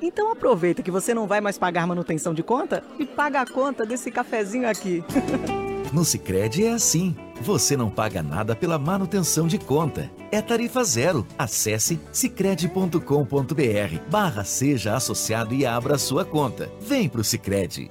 Então aproveita que você não vai mais pagar manutenção de conta e paga a conta desse cafezinho aqui. No Sicredi é assim. Você não paga nada pela manutenção de conta. É tarifa zero. Acesse sicredi.com.br barra seja associado e abra sua conta. Vem pro Sicredi.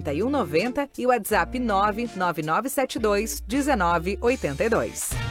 4190 e WhatsApp 99972 1982.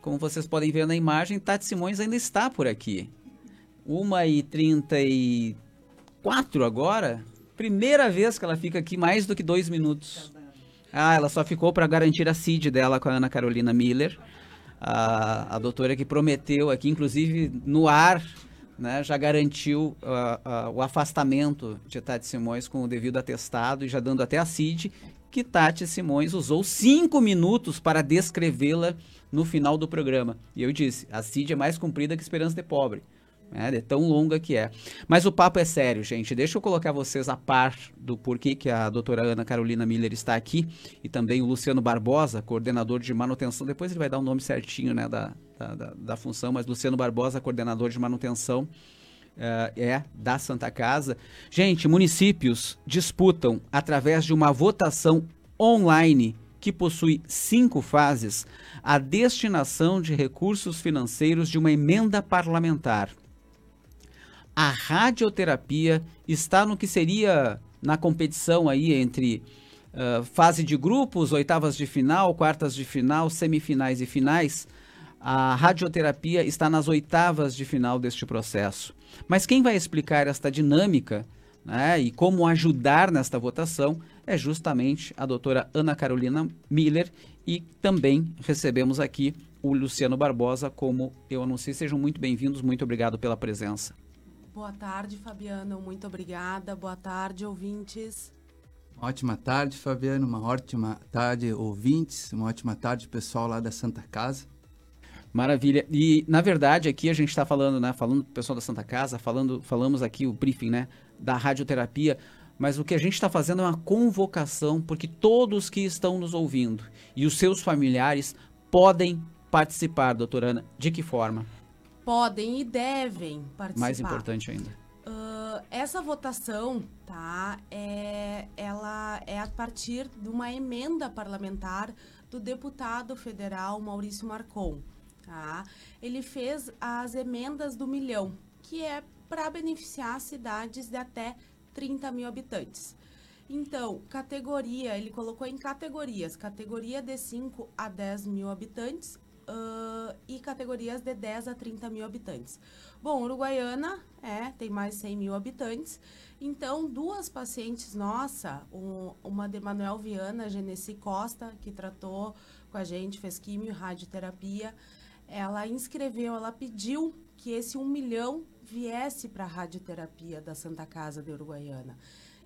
Como vocês podem ver na imagem, Tati Simões ainda está por aqui. 1h34 agora. Primeira vez que ela fica aqui mais do que dois minutos. Ah, ela só ficou para garantir a CID dela com a Ana Carolina Miller. A, a doutora que prometeu aqui, inclusive no ar, né, já garantiu uh, uh, o afastamento de Tati Simões com o devido atestado e já dando até a CID que Tati Simões usou cinco minutos para descrevê-la no final do programa. E eu disse, a CID é mais comprida que Esperança de Pobre. É, é tão longa que é. Mas o papo é sério, gente. Deixa eu colocar vocês a par do porquê que a doutora Ana Carolina Miller está aqui e também o Luciano Barbosa, coordenador de manutenção. Depois ele vai dar o um nome certinho né, da, da, da, da função, mas Luciano Barbosa, coordenador de manutenção uh, é da Santa Casa. Gente, municípios disputam através de uma votação online que possui cinco fases a destinação de recursos financeiros de uma emenda parlamentar. A radioterapia está no que seria na competição aí entre uh, fase de grupos, oitavas de final, quartas de final, semifinais e finais. A radioterapia está nas oitavas de final deste processo. Mas quem vai explicar esta dinâmica né, e como ajudar nesta votação é justamente a doutora Ana Carolina Miller e também recebemos aqui o Luciano Barbosa, como eu anunciei. Sejam muito bem-vindos, muito obrigado pela presença. Boa tarde, Fabiano, muito obrigada. Boa tarde, ouvintes. Ótima tarde, Fabiano, uma ótima tarde, ouvintes, uma ótima tarde, pessoal lá da Santa Casa. Maravilha. E, na verdade, aqui a gente está falando, né? Falando do pessoal da Santa Casa, falando, falamos aqui o briefing, né? Da radioterapia. Mas o que a gente está fazendo é uma convocação, porque todos que estão nos ouvindo e os seus familiares podem participar, doutora Ana. De que forma? Podem e devem participar. Mais importante ainda. Uh, essa votação, tá? É, ela é a partir de uma emenda parlamentar do deputado federal Maurício Marcon. Tá? Ele fez as emendas do milhão, que é para beneficiar cidades de até 30 mil habitantes. Então, categoria, ele colocou em categorias: categoria de 5 a 10 mil habitantes uh, e categorias de 10 a 30 mil habitantes. Bom, Uruguaiana é, tem mais de 100 mil habitantes. Então, duas pacientes nossa, um, uma de Manuel Viana, Genesi Costa, que tratou com a gente, fez quimio radioterapia, ela inscreveu, ela pediu que esse um milhão viesse para a radioterapia da Santa Casa de Uruguaiana.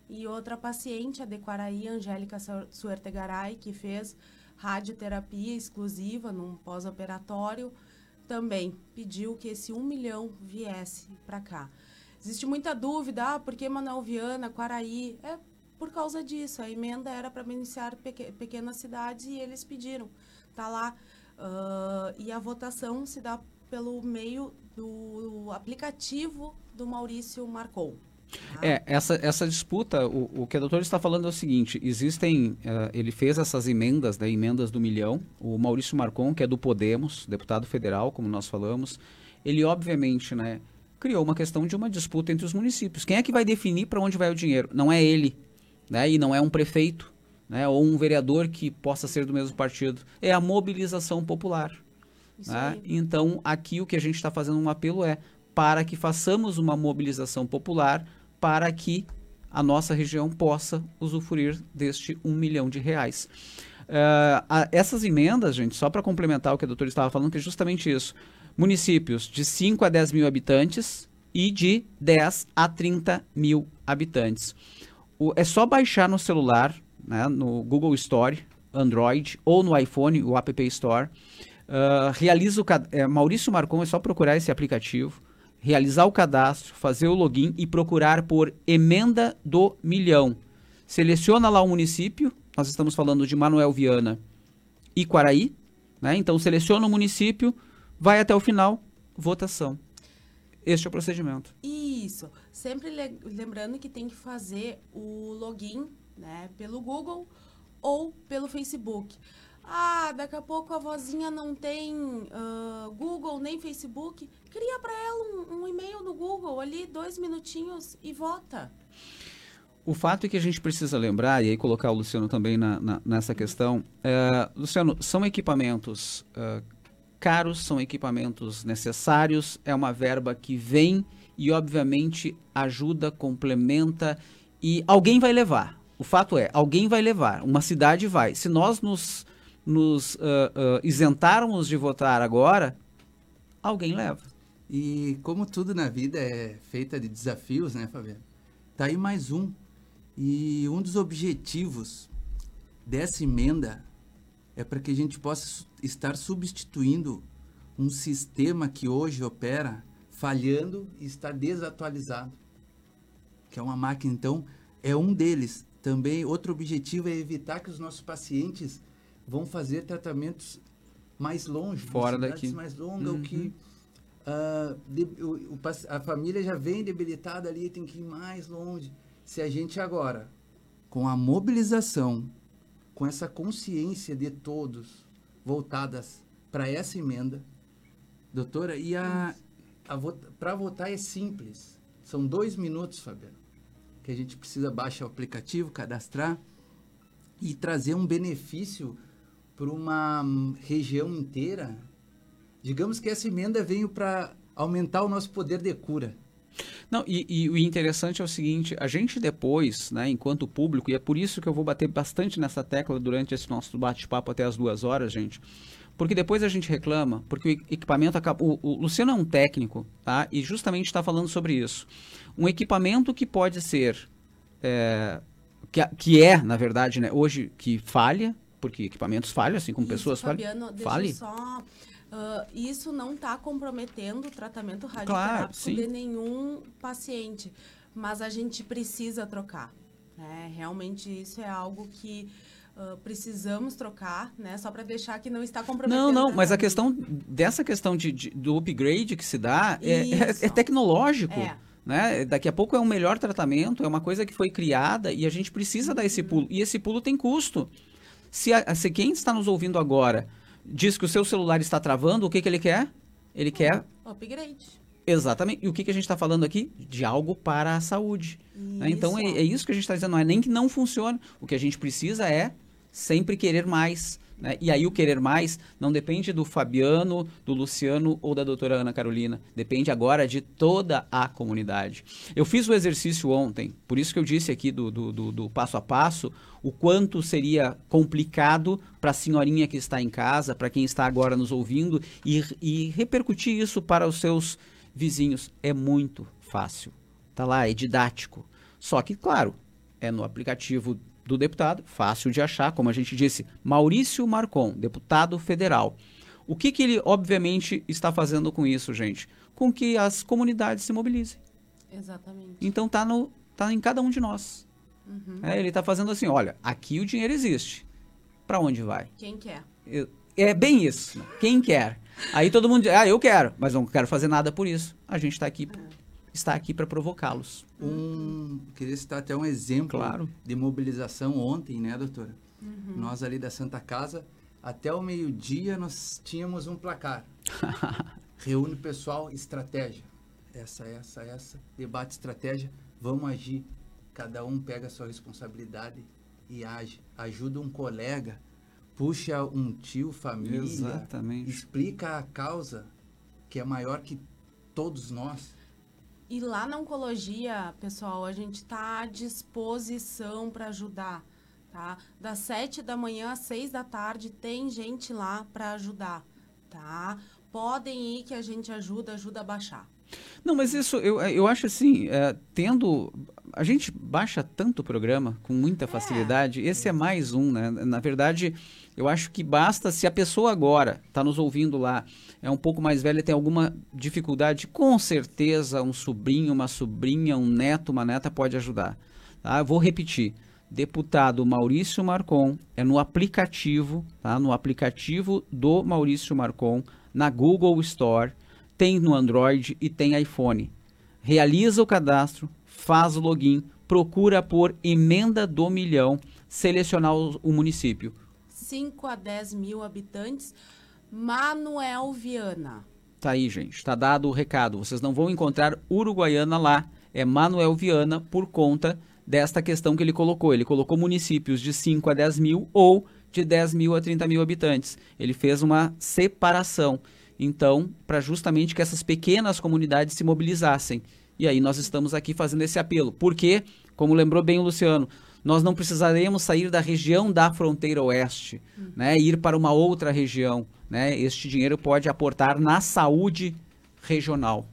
E outra paciente, a de Quaraí, Angélica Suertegaray, que fez radioterapia exclusiva num pós-operatório, também pediu que esse um milhão viesse para cá. Existe muita dúvida, ah, por que Manuel Viana, Quaraí? É por causa disso, a emenda era para beneficiar pequ pequenas cidades e eles pediram. Tá lá. Uh, e a votação se dá pelo meio do aplicativo do Maurício Marcou. Tá? É, essa, essa disputa, o, o que a doutora está falando é o seguinte, existem, uh, ele fez essas emendas, né, emendas do milhão, o Maurício Marcon, que é do Podemos, deputado federal, como nós falamos, ele obviamente, né, criou uma questão de uma disputa entre os municípios. Quem é que vai definir para onde vai o dinheiro? Não é ele, né, e não é um prefeito, né, ou um vereador que possa ser do mesmo partido, é a mobilização popular. Né? Então, aqui o que a gente está fazendo um apelo é para que façamos uma mobilização popular para que a nossa região possa usufruir deste um milhão de reais. Uh, a, essas emendas, gente, só para complementar o que a doutora estava falando, que é justamente isso. Municípios de 5 a 10 mil habitantes e de 10 a 30 mil habitantes. O, é só baixar no celular, né, no Google Store, Android, ou no iPhone, o App Store. Uh, realiza o é, Maurício Marcon, é só procurar esse aplicativo, realizar o cadastro, fazer o login e procurar por emenda do milhão. Seleciona lá o município, nós estamos falando de Manuel Viana e Quaraí, né? Então seleciona o município, vai até o final, votação. Este é o procedimento. Isso. Sempre lembrando que tem que fazer o login né, pelo Google ou pelo Facebook. Ah, daqui a pouco a vozinha não tem uh, Google nem Facebook. Cria para ela um, um, e-mail no Google ali, dois minutinhos e vota. O fato é que a gente precisa lembrar, e aí colocar o Luciano também na, na, nessa questão, é, Luciano, são equipamentos uh, caros, são equipamentos necessários, é uma verba que vem e, obviamente, ajuda, complementa e alguém vai levar. O fato é, alguém vai levar, uma cidade vai. Se nós nos nos uh, uh, isentarmos de votar agora, alguém leva. E como tudo na vida é feita de desafios, né, Fabiano? Tá aí mais um. E um dos objetivos dessa emenda é para que a gente possa estar substituindo um sistema que hoje opera falhando e está desatualizado, que é uma máquina. Então, é um deles. Também outro objetivo é evitar que os nossos pacientes vão fazer tratamentos mais longe, fora daqui, mais longas, uhum. o que uh, de, o, o, a família já vem debilitada ali, tem que ir mais longe. Se a gente agora, com a mobilização, com essa consciência de todos voltadas para essa emenda, doutora, e a, a para votar é simples. São dois minutos, Fabiano, que a gente precisa baixar o aplicativo, cadastrar e trazer um benefício para uma região inteira, digamos que essa emenda veio para aumentar o nosso poder de cura. Não, e, e, o interessante é o seguinte, a gente depois, né, enquanto público, e é por isso que eu vou bater bastante nessa tecla durante esse nosso bate-papo até as duas horas, gente, porque depois a gente reclama, porque o equipamento acaba... O, o Luciano é um técnico, tá? E justamente está falando sobre isso. Um equipamento que pode ser... É, que, que é, na verdade, né, hoje, que falha, porque equipamentos falham, assim como Isso, pessoas Fabiano, falham. Deixa Fale. só Uh, isso não está comprometendo o tratamento Claro, radioterápico sim. de nenhum paciente, mas a gente precisa trocar. Né? Realmente isso é algo que uh, precisamos trocar, né? Só para deixar que não está comprometendo. Não, não, mas a questão dessa questão de, de- do upgrade que se dá é, é- é tecnológico. É. Né? Daqui a pouco é um melhor tratamento, é uma coisa que foi criada e a gente precisa dar esse pulo. E esse pulo tem custo. Se, a- se quem está nos ouvindo agora diz que o seu celular está travando, o que, que ele quer? Ele quer Upgrade. Exatamente. E o que, que a gente está falando aqui? De algo para a saúde. né? Então é, é isso que a gente está dizendo. Não é nem que não funcione. O que a gente precisa é sempre querer mais. Né? E aí o querer mais não depende do Fabiano, do Luciano ou da doutora Ana Carolina. Depende agora de toda a comunidade. Eu fiz o exercício ontem, por isso que eu disse aqui do, do, do- do passo a passo, o quanto seria complicado para a senhorinha que está em casa, para quem está agora nos ouvindo, e, e repercutir isso para os seus vizinhos. É muito fácil. Tá lá, é didático. Só que, claro, é no aplicativo do deputado, fácil de achar, como a gente disse, Maurício Marcon, deputado federal. O que, que ele, obviamente, está fazendo com isso, gente? Com que as comunidades se mobilizem. Exatamente. Então tá, no, tá em cada um de nós. Uhum. É, ele está fazendo assim, olha, aqui o dinheiro existe. Para onde vai? Quem quer? Eu- É bem isso. Quem quer? Aí todo mundo diz, ah, eu quero, mas não quero fazer nada por isso. A gente está aqui, está aqui para provocá-los. Um, queria citar até um exemplo Claro. de mobilização ontem, né, doutora? Uhum. Nós ali da Santa Casa, até o meio-dia nós tínhamos um placar. Reúne o pessoal, estratégia. Essa, essa, essa. Debate estratégia. Vamos agir. Cada um pega a sua responsabilidade e age. Ajuda um colega, puxa um tio, família. Exatamente. Explica a causa que é maior que todos nós. E lá na oncologia, pessoal, a gente está à disposição para ajudar, tá? Das sete da manhã às seis da tarde tem gente lá para ajudar, tá? Podem ir que a gente ajuda, ajuda a baixar. Não, mas isso, eu, eu acho assim, é, tendo... A gente baixa tanto programa com muita facilidade, esse é mais um, né? Na verdade, eu acho que basta se a pessoa agora está nos ouvindo lá, é um pouco mais velha, tem alguma dificuldade, com certeza um sobrinho, uma sobrinha, um neto, uma neta pode ajudar. Tá? Vou repetir. Deputado Maurício Marcon é no aplicativo, tá? No aplicativo do Maurício Marcon, na Google Store, tem no Android e tem iPhone. Realiza o cadastro, faz o login, procura por emenda do milhão, selecionar o, o município. 5 a 10 mil habitantes. Manuel Viana. Tá aí, gente. Tá dado o recado. Vocês não vão encontrar Uruguaiana lá. É Manuel Viana por conta desta questão que ele colocou. Ele colocou municípios de 5 a 10 mil ou de 10 mil a 30 mil habitantes. Ele fez uma separação. Então, para justamente que essas pequenas comunidades se mobilizassem. E aí nós estamos aqui fazendo esse apelo. Porque, como lembrou bem o Luciano, nós não precisaremos sair da região da fronteira oeste, né, ir para uma outra região. Né? Este dinheiro pode aportar na saúde regional.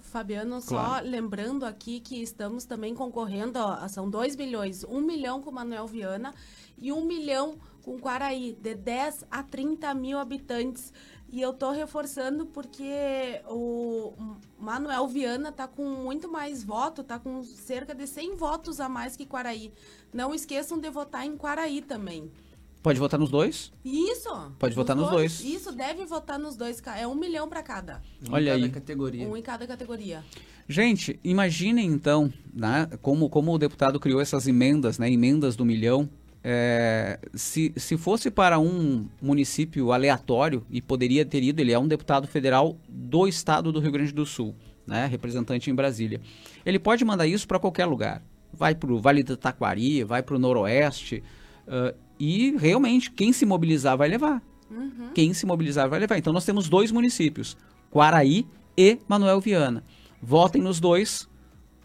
Fabiano, só Claro. lembrando aqui que estamos também concorrendo, ó, são 2 milhões, 1 um milhão com Manuel Viana e 1 um milhão com Quaraí, de 10 a 30 mil habitantes. E eu tô reforçando porque o Manuel Viana tá com muito mais voto, tá com cerca de 100 votos a mais que Quaraí. Não esqueçam de votar em Quaraí também. Pode votar nos dois? Isso. Pode votar nos dois. Isso, deve votar nos dois. É um milhão para cada. Um Olha em cada aí. categoria. Um em cada categoria. Gente, imaginem então, né, como, como o deputado criou essas emendas, né, emendas do milhão. É, se, se fosse para um município aleatório, e poderia ter ido, ele é um deputado federal do estado do Rio Grande do Sul, né, representante em Brasília. Ele pode mandar isso para qualquer lugar. Vai para o Vale do Taquari, vai para o Noroeste, ah, e realmente, quem se mobilizar vai levar. Quem se mobilizar vai levar. Então nós temos dois municípios, Quaraí e Manuel Viana. Votem nos dois,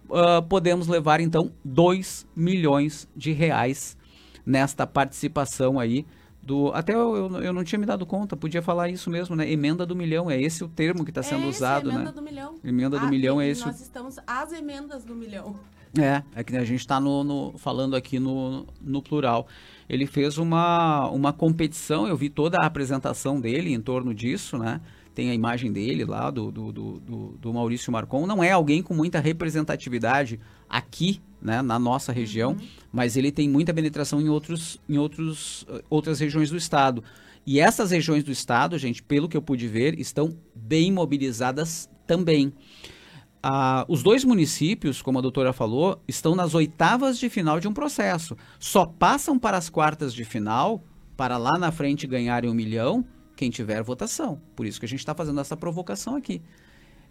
ah, podemos levar então 2 milhões de reais nesta participação aí do. Até eu, eu, eu não tinha me dado conta, podia falar isso mesmo, né? Emenda do milhão, é esse o termo que está sendo é esse, usado, emenda né? do milhão. Emenda do Ah, milhão é esse. Nós estamos às emendas do milhão. É, é que a gente está no, no, falando aqui no, no plural. Ele fez uma, uma competição, eu vi toda a apresentação dele em torno disso, né? Tem a imagem dele lá, do, do, do, do Maurício Marcon. Não é alguém com muita representatividade aqui, né, na nossa região, uhum. mas ele tem muita penetração em, outros, em outros, outras regiões do estado. E essas regiões do estado, gente, pelo que eu pude ver, estão bem mobilizadas também. Ah, os dois municípios, como a doutora falou, estão nas oitavas de final de um processo. Só passam para as quartas de final, para lá na frente ganharem um milhão, quem tiver votação. Por isso que a gente está fazendo essa provocação aqui.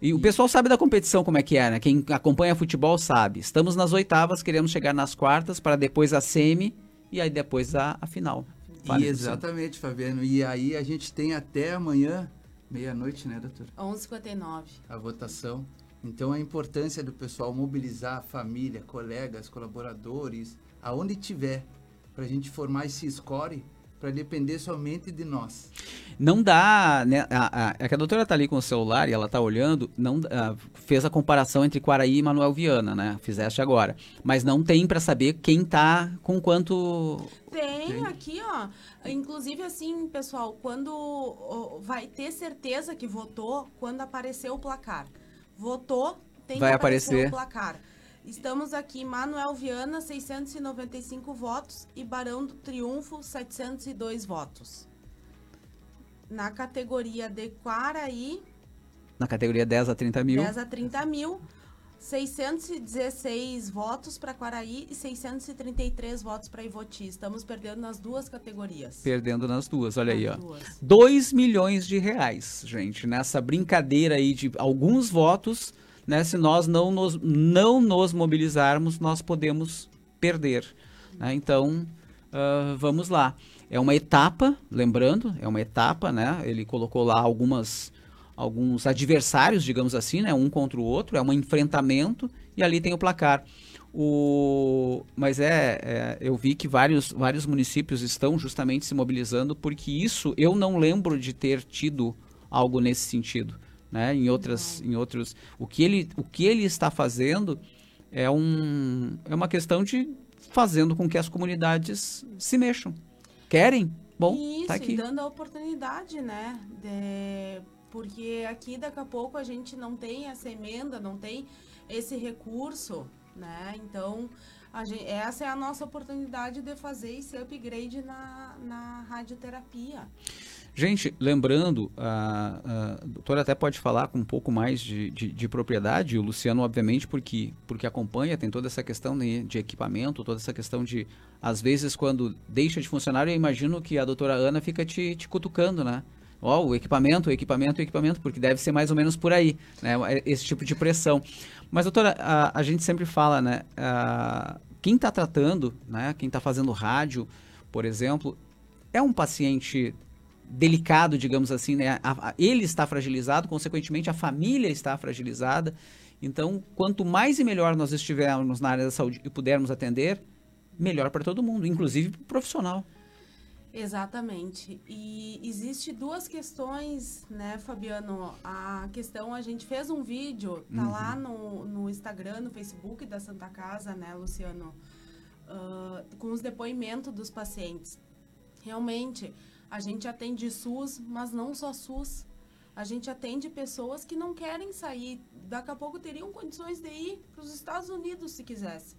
E o pessoal sabe da competição como é que é, né? Quem acompanha futebol sabe. Estamos nas oitavas, queremos chegar nas quartas, para depois a semi e aí depois a, a final. Vale exatamente, Fabiano. E aí a gente tem até amanhã, meia-noite, né, doutor? 11h59. A votação. Então a importância do pessoal mobilizar a família, colegas, colaboradores, aonde tiver, para a gente formar esse score para depender somente de nós. Não dá, né? A, a, é que a doutora está ali com o celular e ela está olhando, não a, fez a comparação entre Quaraí e Manuel Viana, né? Fizeste agora. Mas não tem para saber quem está com quanto. Tem, tem, aqui, ó. Inclusive, assim, pessoal, quando vai ter certeza que votou quando aparecer o placar votou, tem Vai que aparecer, aparecer o placar. Estamos aqui, Manuel Viana, 695 votos e Barão do Triunfo, 702 votos. Na categoria de Quaraí... Na categoria 10 a 30 mil. 10 a 30 mil, 616 votos para Quaraí e 633 votos para Ivoti. Estamos perdendo nas duas categorias. Perdendo nas duas, olha nas aí, ó. Duas. 2 milhões de reais, gente, nessa brincadeira aí de alguns votos, né? Se nós não nos, não nos mobilizarmos, nós podemos perder. Né? Então, uh, vamos lá. É uma etapa, lembrando, é uma etapa, né? Ele colocou lá algumas alguns adversários, digamos assim, né, um contra o outro, é um enfrentamento e ali tem o placar. O, mas é, é, eu vi que vários, vários municípios estão justamente se mobilizando porque isso eu não lembro de ter tido algo nesse sentido, né? Em outras, em outros, o que ele, o que ele está fazendo é um, é uma questão de fazendo com que as comunidades se mexam. Querem? Bom, Isso, tá aqui. dando a oportunidade, né, de porque aqui daqui a pouco a gente não tem essa emenda, não tem esse recurso, né? Então, gente, essa é a nossa oportunidade de fazer esse upgrade na, na radioterapia. Gente, lembrando, a, a doutora até pode falar com um pouco mais de, de, de, propriedade, o Luciano, obviamente, porque, porque acompanha, tem toda essa questão de, de, equipamento, toda essa questão de, às vezes, quando deixa de funcionar, eu imagino que a doutora Ana fica te, te cutucando, né? ó, oh, o equipamento, o equipamento, o equipamento, porque deve ser mais ou menos por aí, né? Esse tipo de pressão. Mas, doutora, a, a gente sempre fala, né? A, quem está tratando, né? Quem está fazendo rádio, por exemplo, é um paciente delicado, digamos assim, né? A, a, ele está fragilizado, consequentemente a família está fragilizada. Então, quanto mais e melhor nós estivermos na área da saúde e pudermos atender, melhor para todo mundo, inclusive para o profissional. Exatamente. E existe duas questões, né, Fabiano? A questão, a gente fez um vídeo, tá uhum. lá no, no Instagram, no Facebook da Santa Casa, né, Luciano? Uh, com os depoimentos dos pacientes. Realmente, a gente atende SUS, mas não só SUS. A gente atende pessoas que não querem sair. Daqui a pouco teriam condições de ir para os Estados Unidos se quisesse.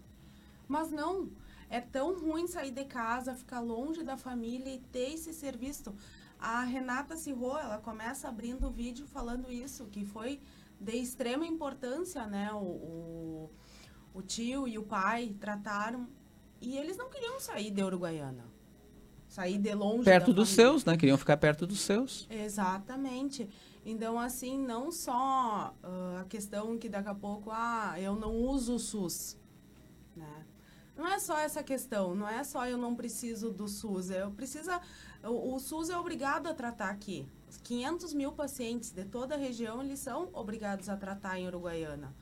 Mas não. É tão ruim sair de casa, ficar longe da família e ter esse serviço. A Renata Cirro, ela começa abrindo o vídeo falando isso, que foi de extrema importância, né? O, o, o tio e o pai trataram e eles não queriam sair de Uruguaiana. Sair de longe Perto dos família. seus, né? Queriam ficar perto dos seus. Exatamente. Então, assim, não só uh, a questão que daqui a pouco, ah, eu não uso o SUS, né? Não é só essa questão, não é só eu não preciso do SUS, eu precisa, o, o SUS é obrigado a tratar aqui. 500 mil pacientes de toda a região, eles são obrigados a tratar em Uruguaiana.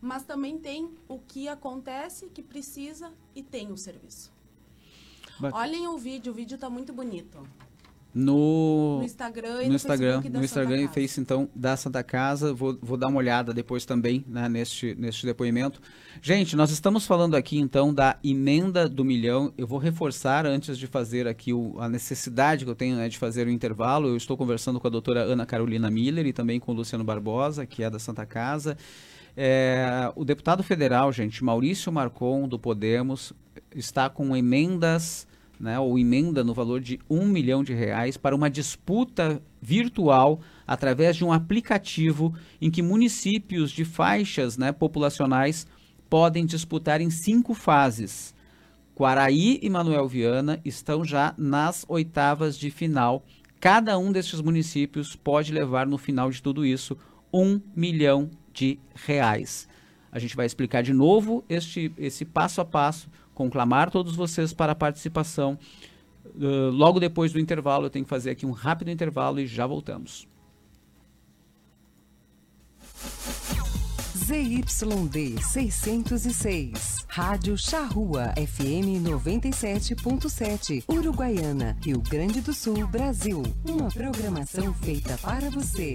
Mas também tem o que acontece, que precisa e tem o serviço. Olhem o vídeo, o vídeo está muito bonito. no, no Instagram e no, Instagram, no Instagram Santa e. Face então da Santa Casa. Vou, vou dar uma olhada depois também né, neste, neste depoimento. Gente, nós estamos falando aqui então da emenda do milhão. Eu vou reforçar antes de fazer aqui o, a necessidade que eu tenho né, de fazer o intervalo. Eu estou conversando com a doutora Ana Carolina Miller e também com o Luciano Barbosa, que é da Santa Casa. É, o deputado federal, gente, Maurício Marcon, do Podemos, está com emendas, né, ou emenda no valor de um milhão de reais para uma disputa virtual através de um aplicativo em que municípios de faixas né, populacionais podem disputar em cinco fases. Quaraí e Manuel Viana estão já nas oitavas de final. Cada um destes municípios pode levar no final de tudo isso um milhão de reais. A gente vai explicar de novo este, esse passo a passo, conclamar todos vocês para a participação. Uh, logo depois do intervalo, eu tenho que fazer aqui um rápido intervalo e já voltamos. ZYD 606. Rádio Charrua FM 97.7. Uruguaiana, Rio Grande do Sul, Brasil. Uma programação feita para você.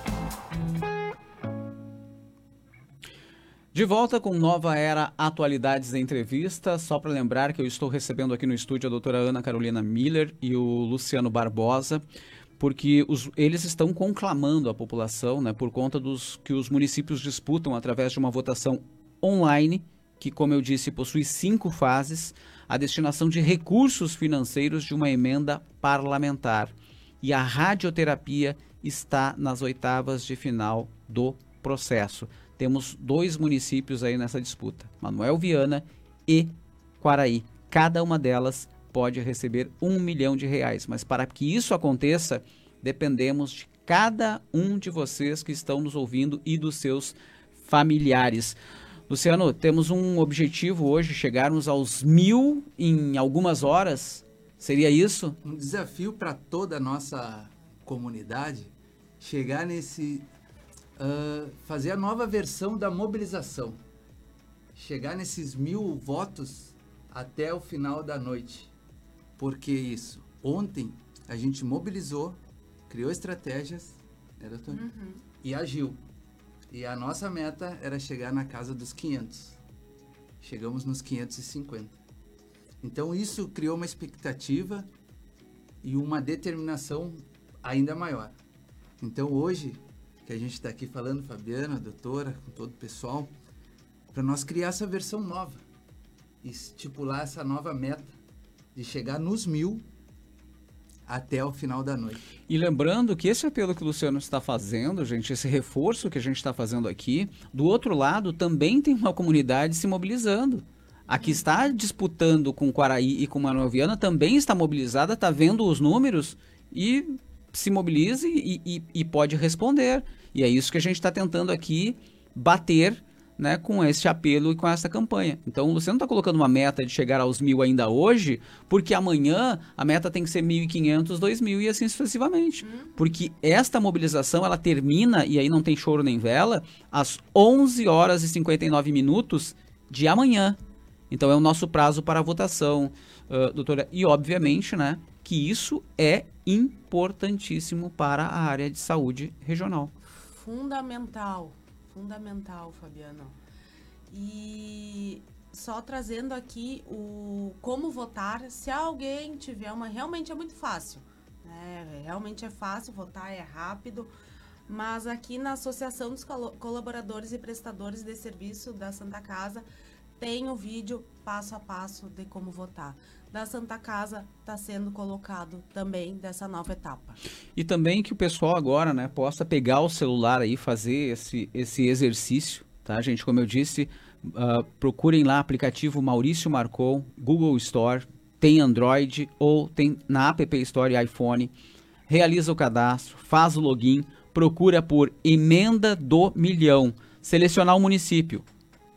De volta com Nova Era Atualidades da Entrevista. Só para lembrar que eu estou recebendo aqui no estúdio a doutora Ana Carolina Miller e o Luciano Barbosa, porque os, eles estão conclamando a população né, por conta dos que os municípios disputam através de uma votação online, que, como eu disse, possui cinco fases, a destinação de recursos financeiros de uma emenda parlamentar. E a radioterapia está nas oitavas de final do processo temos dois municípios aí nessa disputa, Manuel Viana e Quaraí. Cada uma delas pode receber um milhão de reais, mas para que isso aconteça, dependemos de cada um de vocês que estão nos ouvindo e dos seus familiares. Luciano, temos um objetivo hoje, chegarmos aos mil em algumas horas. Seria isso? Um desafio para toda a nossa comunidade chegar nesse. Uh, fazer a nova versão da mobilização. Chegar nesses mil votos até o final da noite. Por que isso? Ontem a gente mobilizou, criou estratégias? Uhum. E agiu. E a nossa meta era chegar na casa dos 500. Chegamos nos 550. Então isso criou uma expectativa e uma determinação ainda maior. Então hoje, que a gente está aqui falando, Fabiana, doutora, com todo o pessoal, para nós criar essa versão nova, estipular essa nova meta de chegar nos mil até o final da noite. E lembrando que esse apelo que o Luciano está fazendo, gente, esse reforço que a gente está fazendo aqui, do outro lado também tem uma comunidade se mobilizando. A que está disputando com Quaraí e com Manuel Viana também está mobilizada, está vendo os números e se mobilize e, e, e pode responder. E é isso que a gente está tentando aqui bater né, com esse apelo e com essa campanha. Então, você não está colocando uma meta de chegar aos mil ainda hoje, porque amanhã a meta tem que ser 1.500, 2.000 e assim sucessivamente. Hum. Porque esta mobilização, ela termina, e aí não tem choro nem vela, às 11 horas e 59 minutos de amanhã. Então, é o nosso prazo para a votação, uh, doutora. E, obviamente, né, que isso é importantíssimo para a área de saúde regional. Fundamental, fundamental, Fabiano. E só trazendo aqui o como votar, se alguém tiver uma, realmente é muito fácil, né? Realmente é fácil votar, é rápido. Mas aqui na Associação dos Colaboradores e Prestadores de Serviço da Santa Casa tem o vídeo passo a passo de como votar da Santa Casa está sendo colocado também dessa nova etapa. E também que o pessoal agora, né, possa pegar o celular aí fazer esse, esse exercício, tá, gente? Como eu disse, uh, procurem lá aplicativo Maurício Marcon, Google Store, tem Android ou tem na App Store iPhone. Realiza o cadastro, faz o login, procura por emenda do milhão, selecionar o município.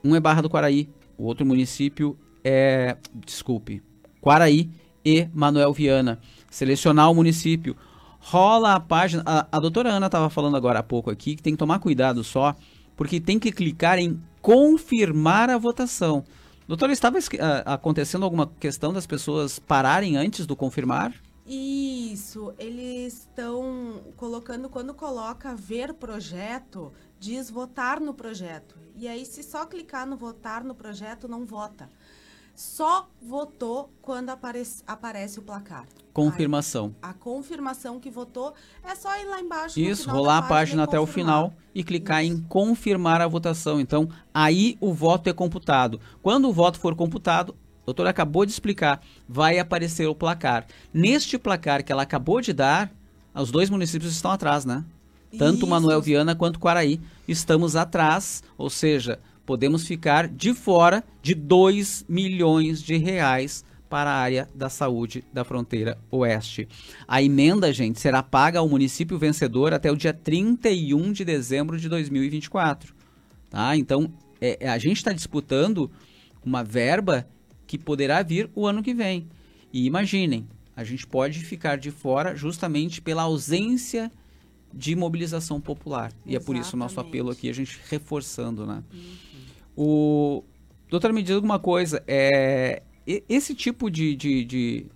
Um é Barra do Quaraí, o outro município é, desculpe, Quaraí e Manuel Viana. Selecionar o município. Rola a página. A, a doutora Ana estava falando agora há pouco aqui que tem que tomar cuidado só, porque tem que clicar em confirmar a votação. Doutora, estava acontecendo alguma questão das pessoas pararem antes do confirmar? Isso, eles estão colocando, quando coloca ver projeto, diz votar no projeto. E aí, se só clicar no votar no projeto, não vota só votou quando aparece, aparece o placar. Confirmação. Aí, a confirmação que votou é só ir lá embaixo. Isso, rolar a página até o final e clicar Isso. em confirmar a votação. Então, aí o voto é computado. Quando o voto for computado, o doutor acabou de explicar, vai aparecer o placar. Neste placar que ela acabou de dar, os dois municípios estão atrás, né? Tanto Isso. Manuel Viana quanto Quaraí estamos atrás, ou seja, podemos ficar de fora de 2 milhões de reais para a área da saúde da fronteira oeste. A emenda, gente, será paga ao município vencedor até o dia 31 de dezembro de 2024. Tá? Então, é, é a gente está disputando uma verba que poderá vir o ano que vem. E imaginem, a gente pode ficar de fora justamente pela ausência de mobilização popular. Exatamente. E é por isso o nosso apelo aqui, a gente reforçando, né? Uhum. O doutor me diz alguma coisa, é esse tipo de, de, de,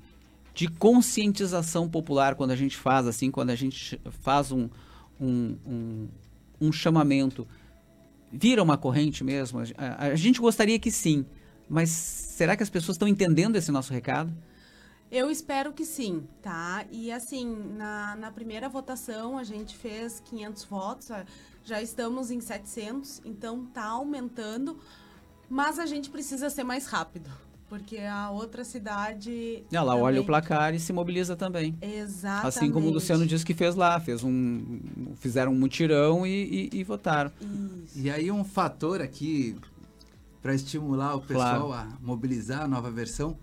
de, conscientização popular quando a gente faz assim, quando a gente faz um, um, um, um chamamento, vira uma corrente mesmo? A, a gente gostaria que sim, mas será que as pessoas estão entendendo esse nosso recado? Eu espero que sim, tá? E assim, na, na primeira votação a gente fez 500 votos, já estamos em 700, então tá aumentando, mas a gente precisa ser mais rápido. Porque a outra cidade. Ela também... olha o placar e se mobiliza também. Exatamente. Assim como o Luciano disse que fez lá, fez um, fizeram um mutirão e, e, e votaram. Isso. E aí um fator aqui para estimular o pessoal claro. a mobilizar a nova versão.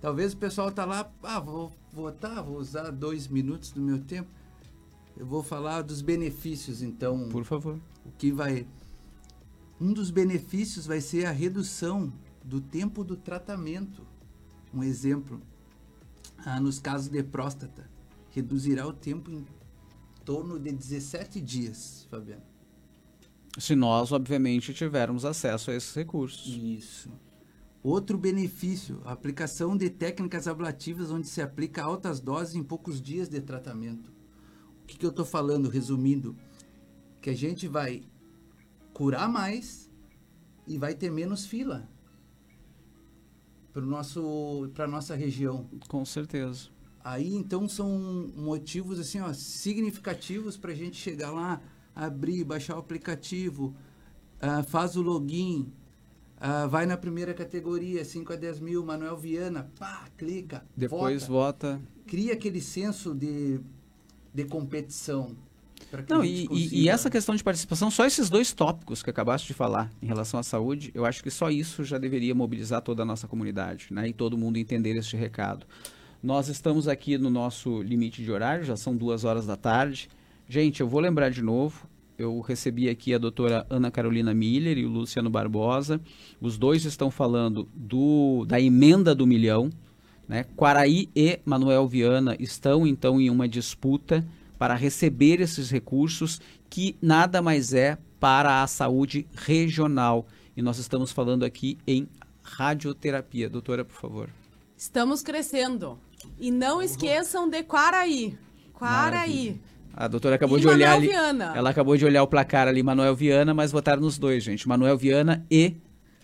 Talvez o pessoal tá lá, ah, vou votar, vou usar dois minutos do meu tempo. eu vou falar dos benefícios, então. Por favor. O que vai. Um dos benefícios vai ser a redução do tempo do tratamento. Um exemplo, ah, nos casos de próstata, reduzirá o tempo em torno de 17 dias, Fabiano. Se nós, obviamente, tivermos acesso a esses recursos. Isso. Outro benefício, a aplicação de técnicas ablativas onde se aplica altas doses em poucos dias de tratamento. O que, que eu estou falando, resumindo? Que a gente vai curar mais e vai ter menos fila para nosso para nossa região. Com certeza. Aí então são motivos assim, ó, significativos para a gente chegar lá, abrir, baixar o aplicativo, uh, faz o login, uh, vai na primeira categoria, 5 a 10 mil, Manuel Viana, pá, clica, Depois vota. vota. Cria aquele senso de, de competição. Não, e, e, essa questão de participação, só esses dois tópicos que acabaste de falar em relação à saúde, eu acho que só isso já deveria mobilizar toda a nossa comunidade, né? E todo mundo entender este recado. Nós estamos aqui no nosso limite de horário, já são duas horas da tarde. Gente, eu vou lembrar de novo, eu recebi aqui a doutora Ana Carolina Miller e o Luciano Barbosa. Os dois estão falando do, da emenda do milhão. Né? Quaraí e Manuel Viana estão, então, em uma disputa para receber esses recursos, que nada mais é para a saúde regional. E nós estamos falando aqui em radioterapia. Doutora, por favor. Estamos crescendo. E não esqueçam de Quaraí. Quaraí. Maravilha. A doutora acabou e de olhar ali. Viana. Ela acabou de olhar o placar ali, Manuel Viana, mas votaram nos dois, gente. Manuel Viana e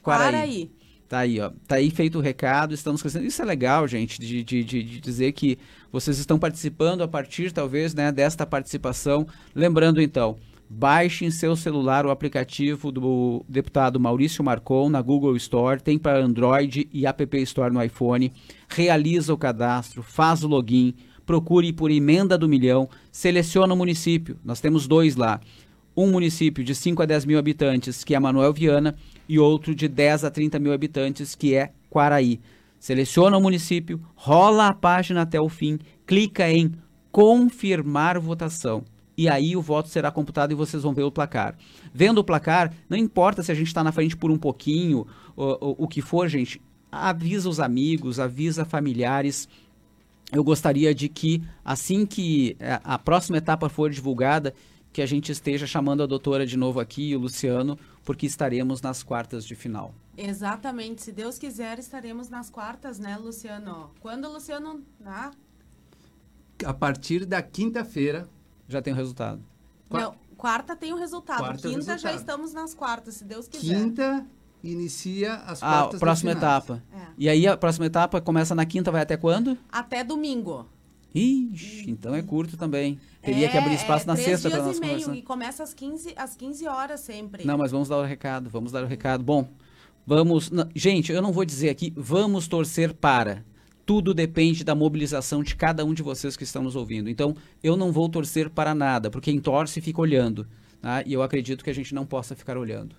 Quaraí. Quaraí. Tá aí, ó. Tá aí feito o recado, estamos crescendo. Isso é legal, gente, de, de, de, de dizer que vocês estão participando a partir, talvez, né, desta participação. Lembrando, então, baixe em seu celular o aplicativo do deputado Maurício Marcon na Google Store, tem para Android e App Store no iPhone. Realiza o cadastro, faz o login, procure por emenda do milhão, seleciona o município. Nós temos dois lá. Um município de 5 a 10 mil habitantes, que é Manuel Viana, e outro de 10 a 30 mil habitantes, que é Quaraí. Seleciona o município, rola a página até o fim, clica em confirmar votação. E aí o voto será computado e vocês vão ver o placar. Vendo o placar, não importa se a gente está na frente por um pouquinho, o, o que for, gente, avisa os amigos, avisa familiares, eu gostaria de que, assim que é, a próxima etapa for divulgada, que a gente esteja chamando a doutora de novo aqui, o Luciano, porque estaremos nas quartas de final. Exatamente. Se Deus quiser, estaremos nas quartas, né, Luciano? Quando, Luciano? Ah? A partir da quinta-feira. Já tem o resultado. Não, quarta tem o resultado. Quarta quinta resultado. já estamos nas quartas, se Deus quiser. Quinta inicia as ah, quartas a próxima etapa. É. E aí a próxima etapa começa na quinta, vai até quando? Até domingo. Ixi, então é curto também. Teria é, que abrir espaço é, na sexta para nós conversar. E começa às 15, às 15 horas sempre. Não, mas vamos dar o recado, vamos dar o recado. Bom, vamos... Gente, eu não vou dizer aqui, vamos torcer para. Tudo depende da mobilização de cada um de vocês que estão nos ouvindo. Então, eu não vou torcer para nada, porque quem torce fica olhando. Tá? E eu acredito que a gente não possa ficar olhando.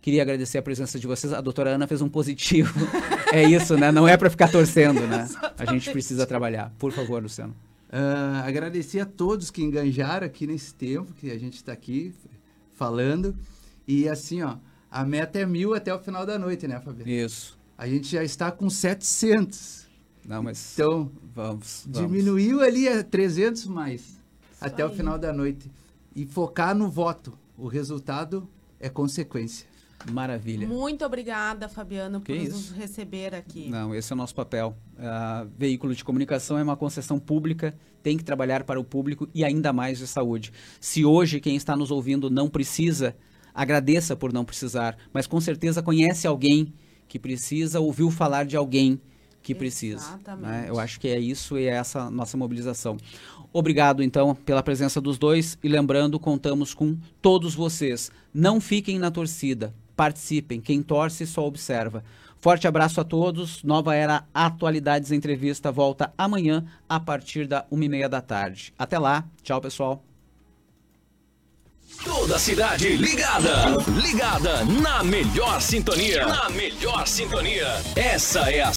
Queria agradecer a presença de vocês. A doutora Ana fez um positivo. é isso, né? Não é para ficar torcendo, né? A gente precisa trabalhar. Por favor, Luciano. Uh, agradecer a todos que enganjaram aqui nesse tempo que a gente está aqui falando. E assim, ó, a meta é mil até o final da noite, né, Fabiano? Isso. A gente já está com 700. Não, mas então vamos, vamos. diminuiu ali a 300 mais Isso até aí. o final da noite e focar no voto. O resultado é consequência. Maravilha. Muito obrigada, Fabiano, por nos receber aqui. Não, esse é o nosso papel. Uh, veículo de comunicação é uma concessão pública, tem que trabalhar para o público e ainda mais de saúde. Se hoje quem está nos ouvindo não precisa, agradeça por não precisar, mas com certeza conhece alguém que precisa, ouviu falar de alguém que precisa. Exatamente. Né? Eu acho que é isso e é essa nossa mobilização. Obrigado, então, pela presença dos dois e lembrando, contamos com todos vocês. Não fiquem na torcida, participem. Quem torce só observa. Forte abraço a todos. Nova Era Atualidades Entrevista volta amanhã a partir da uma e meia da tarde. Até lá. Tchau, pessoal. Toda a cidade ligada. Ligada na melhor sintonia. Na melhor sintonia. Essa é a